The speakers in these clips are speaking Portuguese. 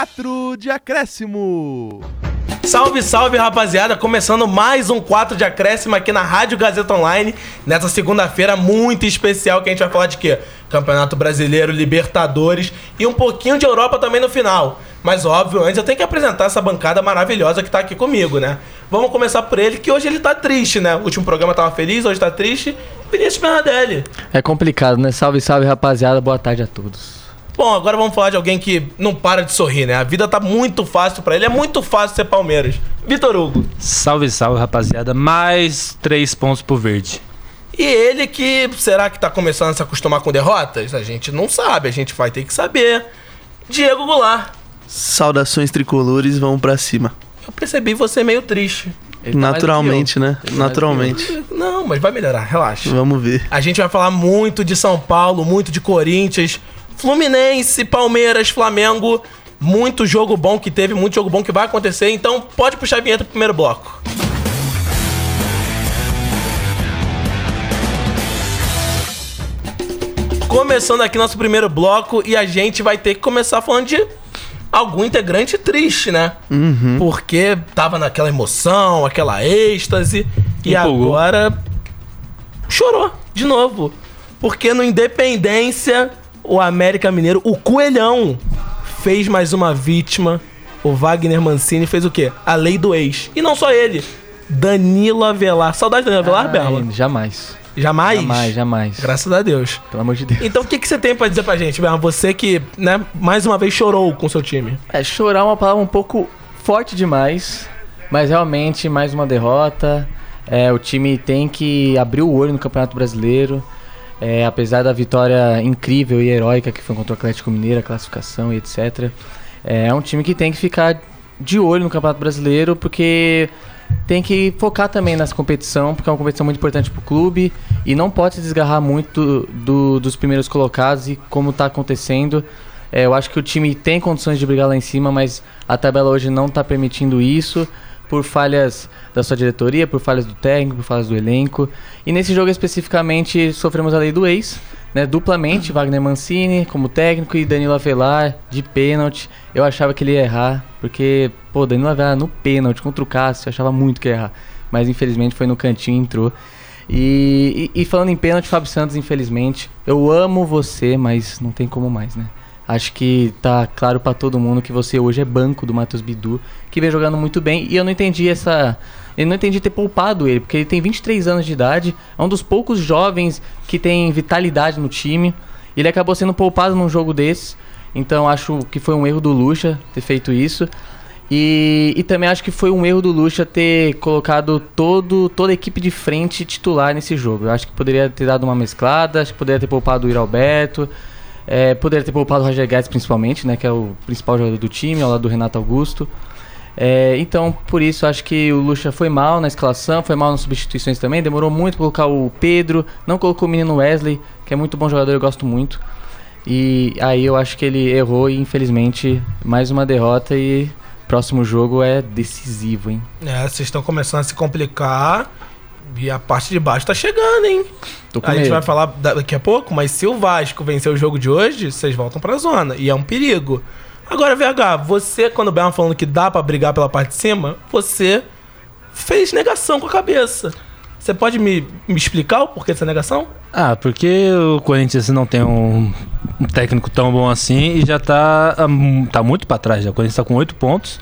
4 de acréscimo. Salve, salve, rapaziada! Começando mais um 4 de acréscimo aqui na Rádio Gazeta Online, nessa segunda-feira muito especial que a gente vai falar de quê? Campeonato Brasileiro, Libertadores e um pouquinho de Europa também no final. Mas óbvio, antes eu tenho que apresentar essa bancada maravilhosa que tá aqui comigo, né? Vamos começar por ele, que hoje ele tá triste, né? O último programa tava feliz, hoje tá triste. Vinícius Bernardelli. É complicado, né? Salve, salve, rapaziada. Boa tarde a todos. Bom, agora vamos falar de alguém que não para de sorrir, né? A vida tá muito fácil pra ele, é muito fácil ser Palmeiras. Vitor Hugo. Salve, salve, rapaziada. Mais três pontos pro verde. E ele que será que tá começando a se acostumar com derrotas? A gente não sabe, a gente vai ter que saber. Diego Goulart. Saudações tricolores, vamos pra cima. Eu percebi você meio triste. Ele tá Naturalmente, né? Ele tá. Naturalmente. Não, mas vai melhorar, relaxa. Vamos ver. A gente vai falar muito de São Paulo, muito de Corinthians, Fluminense, Palmeiras, Flamengo. Muito jogo bom que teve, muito jogo bom que vai acontecer. Então pode puxar a vinheta pro primeiro bloco. Começando aqui nosso primeiro bloco e a gente vai ter que começar falando de algum integrante triste, né? Porque tava naquela emoção, aquela êxtase e Empolgou. agora chorou de novo. Porque no Independência, o América Mineiro, o Coelhão, fez mais uma vítima. O Wagner Mancini fez o quê? A lei do ex. E não só ele. Danilo Avelar. Saudade do Danilo Avelar, Bela? Ai, jamais. Jamais? Jamais, jamais. Graças a Deus. Pelo amor de Deus. Então o que, que você tem pra dizer pra gente, Bela? Você que, né, mais uma vez chorou com seu time. É, chorar é uma palavra um pouco forte demais, mas realmente mais uma derrota. É, o time tem que abrir o olho no Campeonato Brasileiro. É, apesar da vitória incrível e heróica que foi contra o Atlético Mineiro, a classificação e etc. É, é um time que tem que ficar de olho no Campeonato Brasileiro, porque tem que focar também nessa competição, porque é uma competição muito importante para o clube e não pode se desgarrar muito do- dos primeiros colocados e como está acontecendo. É, eu acho que o time tem condições de brigar lá em cima, mas a tabela hoje não está permitindo isso por falhas da sua diretoria, por falhas do técnico, por falhas do elenco. E nesse jogo especificamente sofremos a lei do ex, né, duplamente, Wagner Mancini como técnico e Danilo Avelar de pênalti. Eu achava que ele ia errar, porque, pô, Danilo Avelar no pênalti contra o Cássio, eu achava muito que ia errar. Mas infelizmente foi no cantinho entrou. E, e- e falando em pênalti, Fábio Santos, infelizmente, eu amo você, mas não tem como mais, né? Acho que tá claro pra todo mundo que você hoje é banco do Matheus Bidu, que vem jogando muito bem. E eu não entendi essa. Eu não entendi ter poupado ele, porque ele tem 23 anos de idade, é um dos poucos jovens que tem vitalidade no time. Ele acabou sendo poupado num jogo desse. Então acho que foi um erro do Lucha ter feito isso. E, e também acho que foi um erro do Lucha ter colocado todo, toda a equipe de frente titular nesse jogo. Eu acho que poderia ter dado uma mesclada, acho que poderia ter poupado o Iralberto, é, poderia ter poupado o Roger Guedes principalmente, né, que é o principal jogador do time, ao lado do Renato Augusto. É, então, por isso, acho que o Lucha foi mal na escalação, foi mal nas substituições também. Demorou muito colocar o Pedro, não colocou o menino Wesley, que é muito bom jogador, eu gosto muito. E aí eu acho que ele errou e infelizmente mais uma derrota e próximo jogo é decisivo, hein? É, vocês estão começando a se complicar. E a parte de baixo tá chegando, hein? Tô com A gente medo. vai falar da- daqui a pouco, mas se o Vasco vencer o jogo de hoje, vocês voltam pra zona. E é um perigo. Agora, VH, você, quando o Bel falando que dá pra brigar pela parte de cima, você fez negação com a cabeça. Você pode me, me explicar o porquê dessa negação? Ah, porque o Corinthians não tem um, um técnico tão bom assim e já tá, hum, tá muito pra trás. já. O Corinthians tá com 8 pontos.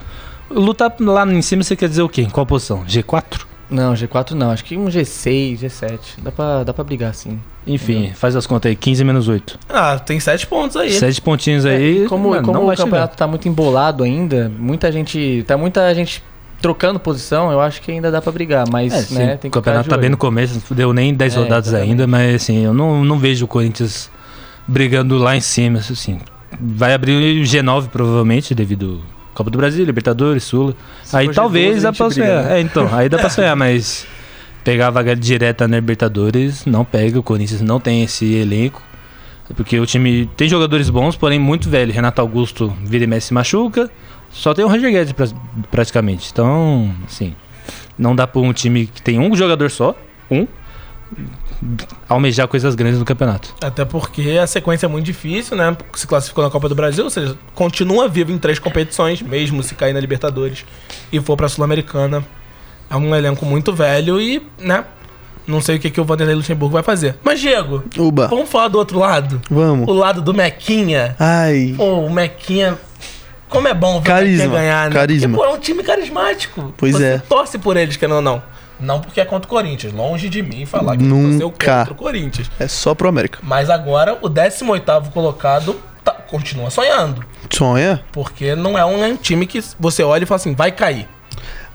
Lutar lá em cima, você quer dizer o quê? Em qual posição? G4? Não, G4 não, acho que um G6, G7. Dá pra, dá pra brigar sim. Enfim, faz as contas aí. 15 menos 8. Ah, tem sete pontos aí. Sete pontinhos É, aí. e como mano, como não o vai chegar. campeonato tá muito embolado ainda, muita gente. Tá muita gente trocando posição, eu acho que ainda dá pra brigar, mas É, sim, né, tem o que campeonato ficar tá de bem no começo, não deu nem 10 É, rodadas exatamente. ainda, mas assim, eu não, não vejo o Corinthians brigando lá em cima, assim. Vai abrir o G9 provavelmente, devido Copa do Brasil, Libertadores, Sula. Se aí talvez G12, a dá pra briga, sonhar. né? É, então, aí dá pra sonhar, mas pegar a vaga direta na Libertadores, não pega. O Corinthians não tem esse elenco. Porque o time tem jogadores bons, porém muito velho. Renato Augusto vira e mexe se machuca. Só tem o Roger Guedes pra- praticamente. Então, assim, não dá pra um time que tem um jogador só, um, almejar coisas grandes no campeonato. Até porque a sequência é muito difícil, né? Se classificou na Copa do Brasil, ou seja, continua vivo em três competições, mesmo se cair na Libertadores e for pra Sul-Americana. É um elenco muito velho e, né? Não sei o que, que o Vanderlei Luxemburgo vai fazer. Mas, Diego, Uba, vamos falar do outro lado? vamos. O lado do Mequinha. Ai, Pô, o Mequinha. Como é bom ver Carisma, o Mequinha ganhar, né? carisma. Porque, pô, é um time carismático. Pois Você é. torce por eles, querendo ou não. Não porque é contra o Corinthians. Longe de mim falar que Nunca. torceu contra o Corinthians. é só pro América. Mas agora o 18º colocado tá- continua sonhando. Sonha? Porque não é um, é um time que você olha e fala assim, vai cair.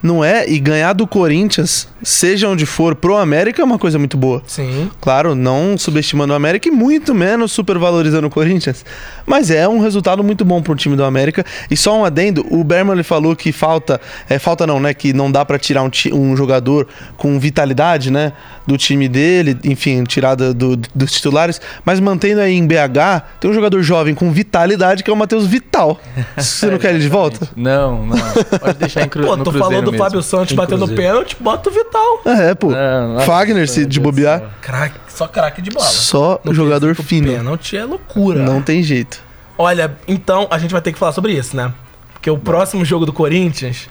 Não é? E ganhar do Corinthians, seja onde for, pro América é uma coisa muito boa. Sim. Claro, não subestimando o América e muito menos supervalorizando o Corinthians. Mas é um resultado muito bom pro time do América. E só um adendo, o Berman falou que falta, é, falta não, né, que não dá pra tirar um, um jogador com vitalidade, né, do time dele, enfim, tirada do- dos titulares, mas mantendo aí em BH, tem um jogador jovem com vitalidade que é o Matheus Vital. Você não quer ele de volta? Não, não. Pode deixar em cru, Pô, no tu Cruzeiro falou do mesmo. Fábio Santos Em batendo pênalti, bota o Vital. É, pô. Nossa, Fagner, se meu de bobear, céu. Craque, só craque de bola. só No jogador fino. Pênalti é loucura. Não tem jeito. Olha, então a gente vai ter que falar sobre isso, né? Porque o próximo jogo do Corinthians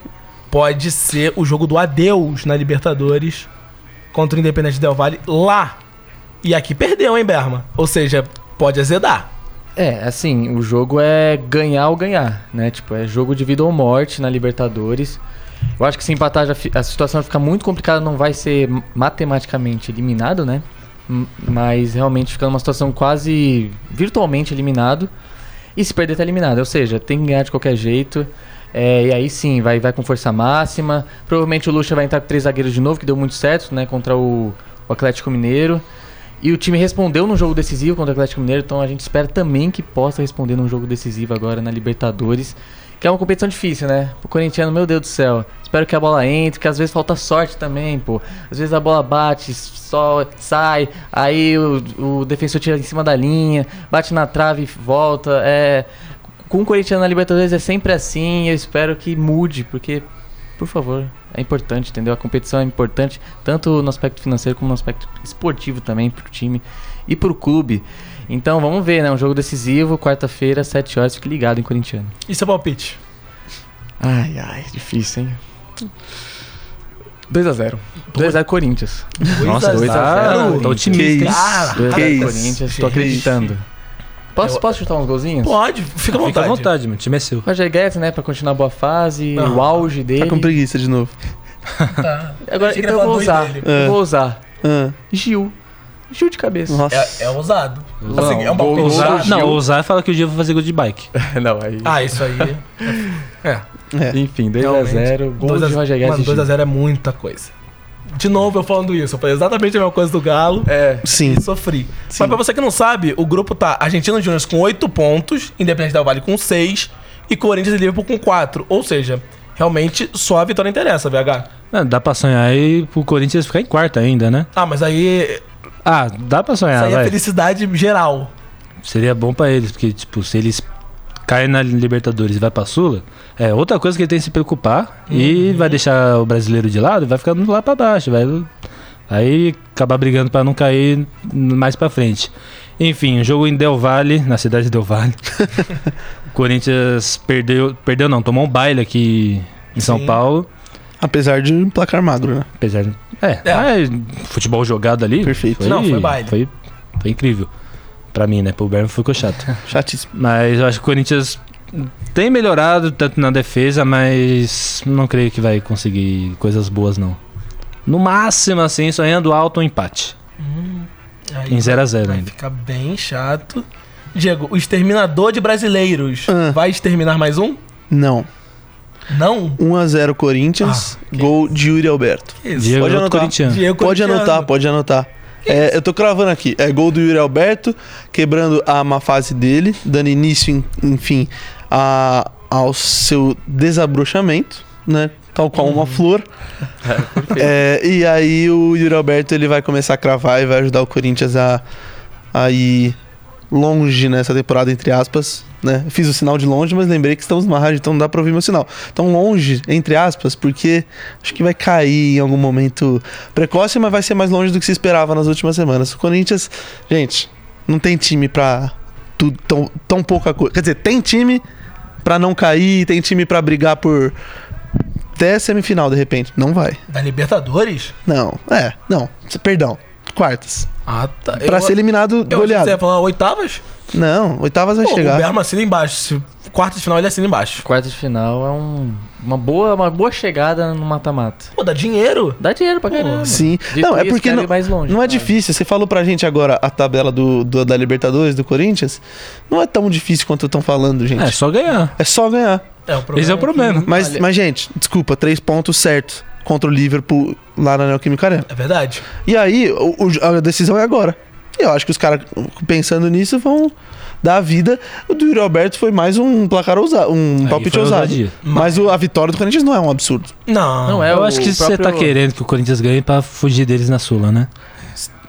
pode ser o jogo do adeus na Libertadores contra o Independente Del Valle lá. E aqui perdeu, hein, Berma? Ou seja, pode azedar. É, assim, o jogo é ganhar ou ganhar, né? Tipo, é jogo de vida ou morte na Libertadores. Eu acho que se empatar já a situação vai ficar muito complicada, não vai ser matematicamente eliminado, né? Mas realmente fica numa situação quase virtualmente eliminado. E se perder, tá eliminado. Ou seja, tem que ganhar de qualquer jeito. É, e aí sim, vai, vai com força máxima. Provavelmente o Lucha vai entrar com três zagueiros de novo, que deu muito certo, né? Contra o, o Atlético Mineiro. E o time respondeu no jogo decisivo contra o Atlético Mineiro, então a gente espera também que possa responder num jogo decisivo agora na Libertadores. Que é uma competição difícil, né? O corintiano, meu Deus do céu. Espero que a bola entre, que às vezes falta sorte também, pô. Às vezes a bola bate, só sai, aí o, o defensor tira em cima da linha, bate na trave e volta. É, com o corintiano na Libertadores é sempre assim. Eu espero que mude, porque, por favor, é importante, entendeu? A competição é importante, tanto no aspecto financeiro como no aspecto esportivo também, pro time e pro clube. Então vamos ver, né? Um jogo decisivo, quarta-feira, 7 horas. Fique ligado em corintiano. E seu palpite? Ai, ai, difícil, hein? 2x0. 2x0 Corinthians. Nossa, 2 a tá, 0. otimista, hein? Cara, 2x0 que isso? Corinthians, tô acreditando. Posso, posso chutar uns golzinhos? Pode, fica à vontade. Fica à vontade, mano. O time é seu. Roger Guedes, né, pra continuar a boa fase, Não. o auge dele. Tá com preguiça de novo. Tá. Agora, então eu vou falar usar. É. Eu vou usar. Ah, Gil. Gil de cabeça. nossa. É, é ousado. Não, Assim, é um gol- Ousar, não, ousar fala que o dia vai fazer gol de bike. não, aí. Ah, isso aí. É. É. Enfim, Realmente. 2x0. Gol 2 a- de Roger Guedes. Mano, e Gil. 2x0 é muita coisa. De novo eu falando isso. Eu falei exatamente a mesma coisa do Galo. É. Sim. E sofri. Sim. Mas pra você que não sabe, o grupo tá Argentina Júnior com 8 pontos, Independente Del Vale com 6 e Corinthians e Liverpool com 4. Ou seja, realmente só a vitória interessa, VH. Não, dá pra sonhar aí pro Corinthians ficar em quarto ainda, né? Ah, mas aí. Ah, dá pra Isso sonhar, aí é vai. felicidade geral. Seria bom pra eles, porque, tipo, se eles caem na Libertadores e vai pra Sula, é outra coisa que ele tem que se preocupar e Uhum. vai deixar o brasileiro de lado e vai ficando lá pra baixo, vai aí acabar brigando pra não cair mais pra frente. Enfim, jogo em Del Valle, na cidade de Del Valle. o Corinthians perdeu, perdeu não, tomou um baile aqui em São Sim. Paulo, Apesar de um placar magro, né? apesar de é, É. futebol jogado ali. Perfeito. Não, foi baile. Foi, foi incrível. Pra mim, né? Pro Berman ficou chato. Chatíssimo. Mas eu acho que o Corinthians tem melhorado tanto na defesa, mas não creio que vai conseguir coisas boas, não. No máximo, assim, sonhando alto um empate. Aí Em 0x0 vai ainda. ficar bem chato. Diego, o exterminador de brasileiros Ah. vai exterminar mais um? Não. Não? 1x0 Corinthians, Ah, que gol de Yuri Alberto. Que isso? Diego Pode outro anotar. corintiano. Diego Pode corintiano. anotar, pode anotar. É, eu tô cravando aqui. É gol do Yuri Alberto, quebrando a má fase dele, dando início, enfim, a- ao seu desabrochamento, né? Tal qual uma flor. É, e aí o Yuri Alberto ele vai começar a cravar e vai ajudar o Corinthians a, a ir longe nessa temporada, entre aspas. né? Fiz o sinal de longe, mas lembrei que estamos numa rádio, então não dá pra ouvir meu sinal. Então longe, entre aspas, porque acho que vai cair em algum momento precoce, mas vai ser mais longe do que se esperava nas últimas semanas. O Corinthians, gente, não tem time pra tudo, tão, tão pouca coisa. Quer dizer, tem time pra não cair, tem time pra brigar por até semifinal de repente. Não vai. Da Libertadores? Não, é, não, perdão. Quartas. Ah, tá. Pra ser eliminado Eu goleado. você ia falar oitavas? Não, oitavas vai Pô, chegar. o Berma assina embaixo. Se quarta de final, ele assina embaixo. Quartas de final é um, uma, boa, uma boa chegada no mata-mata. Pô, dá dinheiro. Dá dinheiro pra caramba. Sim. Dito não, é isso, porque não, mais longe, não é difícil. Você falou pra gente agora a tabela do, do- da Libertadores, do Corinthians. Não é tão difícil quanto estão falando, gente. É, só ganhar. É só ganhar. É, o problema Esse é o problema. que- Mas, mas, gente, desculpa, três pontos certos contra o Liverpool lá na Neoquímica Arena. É verdade. E aí, o- o- a decisão é agora. E eu acho que os caras, pensando nisso, vão dar a vida. O do Yuri Alberto foi mais um placar ousado, um Aí palpite ousado. ousadia. Mas o- a vitória do Corinthians não é um absurdo. Não. Não é eu o acho que você próprio- tá querendo que o Corinthians ganhe pra fugir deles na Sula, né?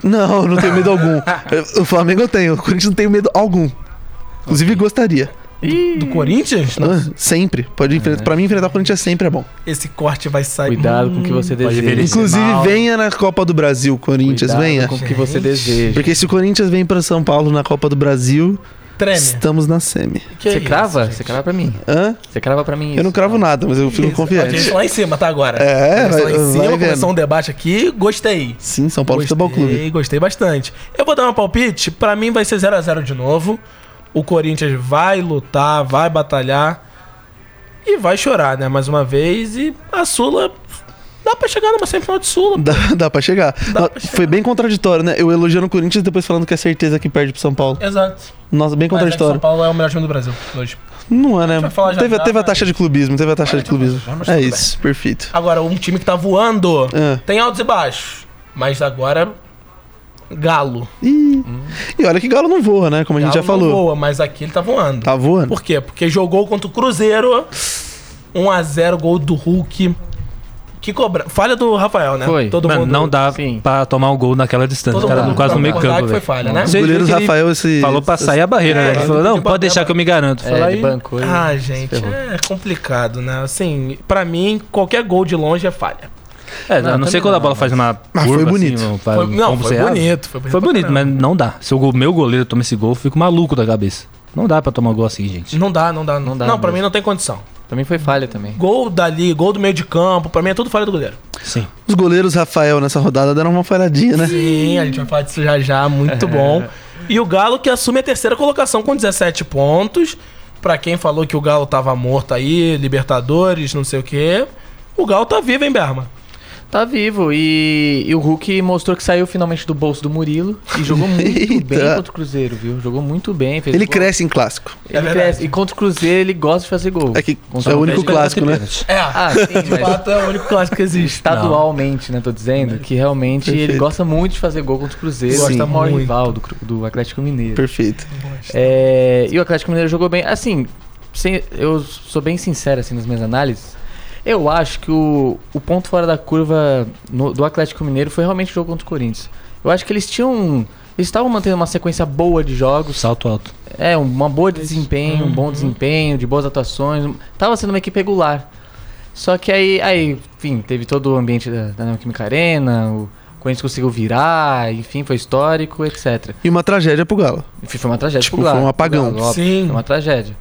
Não, não tenho medo algum. O Flamengo eu tenho, o Corinthians não tenho medo algum. Inclusive gostaria. Do Corinthians? Não. Ah, Sempre. Pode enfrentar. Pra mim, enfrentar o Corinthians sempre é bom. Esse corte vai sair. Cuidado com o que você Pode ver deseja. Inclusive, mal. venha na Copa do Brasil, Corinthians, Cuidado venha. com o que você deseja. Porque se o Corinthians vem pra São Paulo na Copa do Brasil, Treme. estamos na semi. Que Você isso, crava? gente? Você crava pra mim. Hã? Você crava pra mim Eu não isso. cravo nada, mas eu fico Isso. confiante. A gente lá em cima, tá agora? É, Começou lá vai- em cima, vai começou um debate aqui. Gostei. Sim, São Paulo Futebol Clube. Gostei, gostei bastante. Eu vou dar um palpite. Pra mim vai ser 0x0 de novo. O Corinthians vai lutar, vai batalhar. E vai chorar, né? Mais uma vez. E a Sula. Dá pra chegar numa semifinal de Sula. Dá, dá pra chegar. Dá pra chegar. Foi bem contraditório, né? Eu elogiando o Corinthians e depois falando que é certeza que perde pro São Paulo. Exato. Nossa, bem Mas é contraditório. São Paulo é o melhor time do Brasil hoje. Não é, né? já Teve, já, teve a mas- taxa de clubismo, teve a taxa de clubismo. É isso, perfeito. Agora, um time que tá voando. Ah. Tem altos e baixos. Mas agora. Galo. Ih. E olha que Galo não voa, né? Como a gente já não falou. voa, mas aqui ele tá voando. Tá voando? Por quê? Porque jogou contra o Cruzeiro. 1x0, gol do Hulk. Que cobra. Falha do Rafael, né? Foi. Todo Mano, mundo. não dá Sim. pra tomar um gol naquela distância. Todo O cara mundo quase no meio campo, foi falha, né? Que ele Rafael, esse. Falou pra sair a barreira, É, né? Ele falou, não, pode deixar que eu me garanto. É, Fala aí. bancou Ah, gente, é complicado, né? Assim, pra mim, qualquer gol de longe é falha. É, Não, a não ser quando a bola faz uma Mas curva, foi bonito. assim, Foi, não, foi bonito. Foi bonito, Foi bonito, mas não dá. Se o meu goleiro toma esse gol, eu fico maluco da cabeça. Não dá pra tomar gol assim, gente. Não dá, não dá. Não, Não dá não pra mesmo. mim não tem condição. Pra mim foi falha também. Gol dali, gol do meio de campo, pra mim é tudo falha do goleiro. Sim. Os goleiros Rafael nessa rodada deram uma falhadinha, né? Sim, a gente vai falar disso já já, muito bom. E o Galo que assume a terceira colocação com 17 pontos. Pra quem falou que o Galo tava morto aí, Libertadores, não sei o quê. O Galo tá vivo, hein, Berma? Tá vivo e, e o Hulk mostrou que saiu finalmente do bolso do Murilo e jogou muito bem contra o Cruzeiro, viu? Jogou muito bem. Fez Ele gol. cresce em clássico. Ele É verdade. cresce. E contra o Cruzeiro ele gosta de fazer gol. É que Contra é o único clássico, né? É, Ah, sim, de fato é o único clássico que existe. estadualmente, né? Tô dizendo que realmente ele Perfeito. gosta muito de fazer gol contra o Cruzeiro. Sim. Gosta maior Muito. rival do, do Atlético Mineiro. Perfeito. É, e o Atlético Mineiro jogou bem. Assim, sem- eu sou bem sincero assim nas minhas análises. Eu acho que o, o ponto fora da curva no- do Atlético Mineiro foi realmente o jogo contra o Corinthians. Eu acho que eles tinham. Eles estavam mantendo uma sequência boa de jogos. Salto alto. É, uma boa de desempenho, um bom desempenho, de boas atuações. Tava sendo uma equipe regular. Só que aí, aí enfim, teve todo o ambiente da, da Neoquímica Arena, o Corinthians conseguiu virar, enfim, foi histórico, etc. E uma tragédia pro Galo. Enfim, foi uma tragédia Tipo, pro Galo, foi um apagão. Galo, óbvio, Sim. Foi uma tragédia.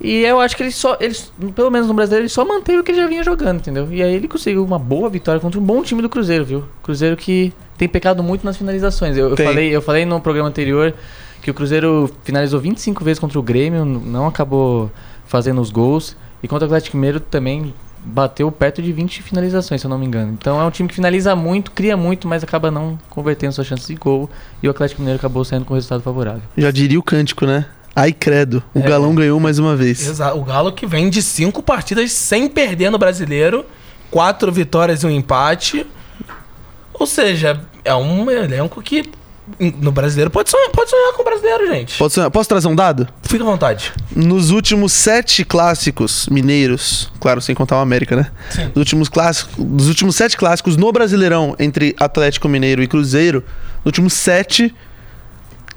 E eu acho que ele só, eles, pelo menos no brasileiro, ele só manteve o que ele já vinha jogando, entendeu? E aí ele conseguiu uma boa vitória contra um bom time do Cruzeiro, viu? Cruzeiro que tem pecado muito nas finalizações. Eu, eu falei, eu falei no programa anterior que o Cruzeiro finalizou 25 vezes contra o Grêmio, não acabou fazendo os gols. E contra o Atlético Mineiro também bateu perto de 20 finalizações, se eu não me engano. Então é um time que finaliza muito, cria muito, mas acaba não convertendo suas chances de gol. E o Atlético Mineiro acabou saindo com resultado favorável. Já diria o cântico, né? Ai, credo. O É. galão ganhou mais uma vez. Exato. O Galo que vem de cinco partidas sem perder no brasileiro, quatro vitórias e um empate. Ou seja, é um elenco que no brasileiro pode sonhar, pode sonhar com o brasileiro, gente. Posso, posso trazer um dado? Fica à vontade. Nos últimos sete clássicos mineiros, claro, sem contar o América, né? Sim. Dos últimos, clássicos, dos últimos sete clássicos no Brasileirão entre Atlético Mineiro e Cruzeiro, nos últimos sete,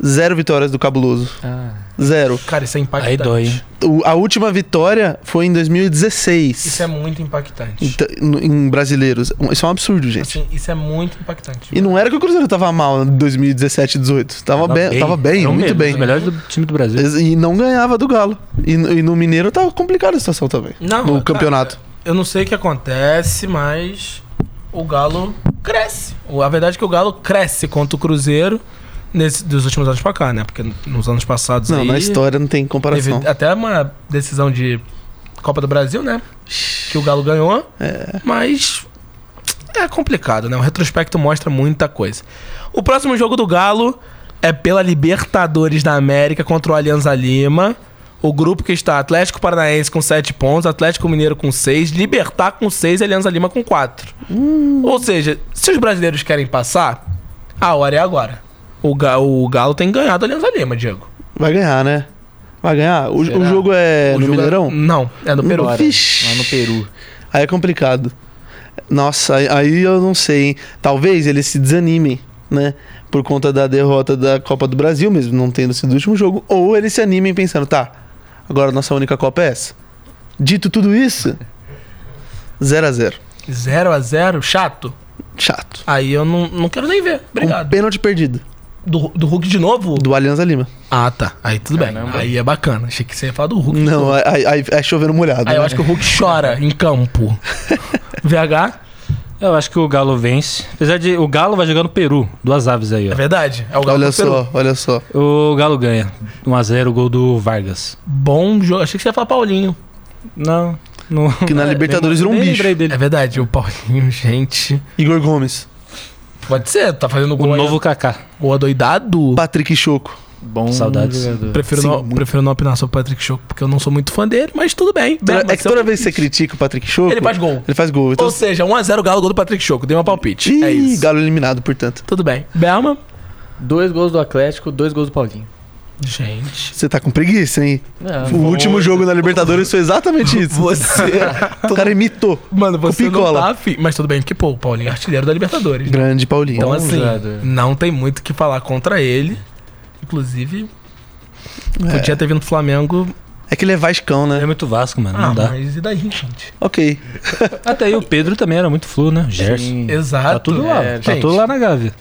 Zero vitórias do Cabuloso. Ah, Zero. Cara, isso é impactante. Aí dói? O- a última vitória foi em 2016. Isso é muito impactante. Então, no- em brasileiros. Isso é um absurdo, gente. Assim, isso é muito impactante. E não era que o Cruzeiro tava mal em 2017 18. Tava, bem, tava bem, Era um muito dos bem. melhores do time do Brasil. E não ganhava do Galo. E, e no Mineiro tava complicada a situação também. Não, no cara, campeonato. Eu não sei o que acontece, mas o Galo cresce. A verdade é que o Galo cresce contra o Cruzeiro nesse, dos últimos anos pra cá, né? Porque nos anos passados Não, aí, na história não tem comparação. teve até uma decisão de Copa do Brasil, né? Que o Galo ganhou. Mas é complicado, né? O retrospecto mostra muita coisa. O próximo jogo do Galo é pela Libertadores da América contra o Alianza Lima. O grupo que está Atlético Paranaense com 7 pontos, Atlético Mineiro com 6, Libertar com 6 e Alianza Lima com 4. Ou seja, se os brasileiros querem passar, a hora é agora. O, Ga- o Galo tem ganhado a Alianza Lima, Diego. Vai ganhar, né? Vai ganhar. O, o jogo é O no jogo é- Mineirão? Não, é no Peru. Vixe. lá no Peru. Aí é complicado. Nossa, aí, eu não sei, hein? Talvez eles se desanimem, né? Por conta da derrota da Copa do Brasil, mesmo não tendo sido o último jogo. Ou eles se animem pensando, tá, agora nossa única Copa é essa. Dito tudo isso, 0 a 0 0 a 0 chato. Chato. Aí eu não, não quero nem ver. Um Obrigado. pênalti perdido. Do, do Hulk de novo? Do Alianza Lima. Ah, tá. Aí tudo Caramba. bem. Aí é bacana. Achei que você ia falar do Hulk. Não, aí, aí é chovendo molhado. Aí eu né? acho que o Hulk chora em campo. VH? Eu acho que o Galo vence. Apesar de o Galo vai jogar no Peru. Duas aves aí, É ó. verdade. É o Galo Olha só, olha só. O Galo ganha. 1x0, gol do Vargas. Bom jogo. Achei que você ia falar Paulinho. Não. não Que na Libertadores nem- era um bicho. dele. É verdade. O Paulinho, gente. Igor Gomes. Pode ser. Tá fazendo O gol, novo Kaká. gol adoidado. Patrick Choco. Bom Saudades. jogador. Prefiro, Sim, não, muito. prefiro não opinar sobre o Patrick Choco, porque eu não sou muito fã dele, mas tudo bem. Toda- é que toda vez que você critica o Patrick Choco. Ele faz gol. Ele faz gol. Então, Ou seja, 1x0 Galo, gol do Patrick Choco. Dei uma palpite. Ih, é isso. Galo eliminado, portanto. Tudo bem. Belma? Dois gols do Atlético, dois gols do Paulinho. Gente. Você tá com preguiça, hein? Não, O último jogo na Libertadores foi exatamente isso. Você. O cara imitou. Mano, você não tá afim. Mas tudo bem, porque, pô, o Paulinho é artilheiro da Libertadores. né? Grande Paulinho. Então, Bom assim, não tem muito o que falar contra ele. Inclusive, podia ter vindo Flamengo. É que ele é Vascão, É né? muito Vasco, mano. Ah, não dá. mas e daí, gente? Ok. Até aí o Pedro também era muito flu, né? Gerson. Sim. Exato. Tá tudo lá. é, tá gente. tudo lá na Gávea.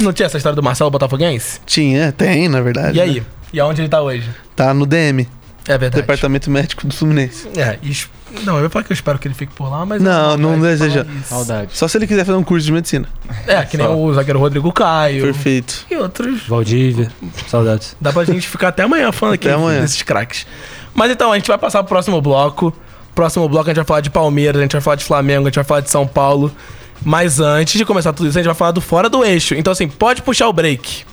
Não tinha essa história do Marcelo Botafoguense? Tinha, tem, na verdade. E aí? E aonde ele tá hoje? Tá no DM, É verdade. Departamento Médico do Fluminense. É, e es- não, eu ia falar que eu espero que ele fique por lá, mas. Não, não vai deseja. isso. Saudade. Só se ele quiser fazer um curso de medicina. É, que nem Só. o zagueiro Rodrigo Caio. Perfeito. E outros. Valdívia. Saudades. Dá pra gente ficar até amanhã falando aqui amanhã. desses craques. Mas então, a gente vai passar pro próximo bloco. Próximo bloco a gente vai falar de Palmeiras, a gente vai falar de Flamengo, a gente vai falar de São Paulo. Mas antes de começar tudo isso, a gente vai falar do fora do eixo. Então, assim, pode puxar o break.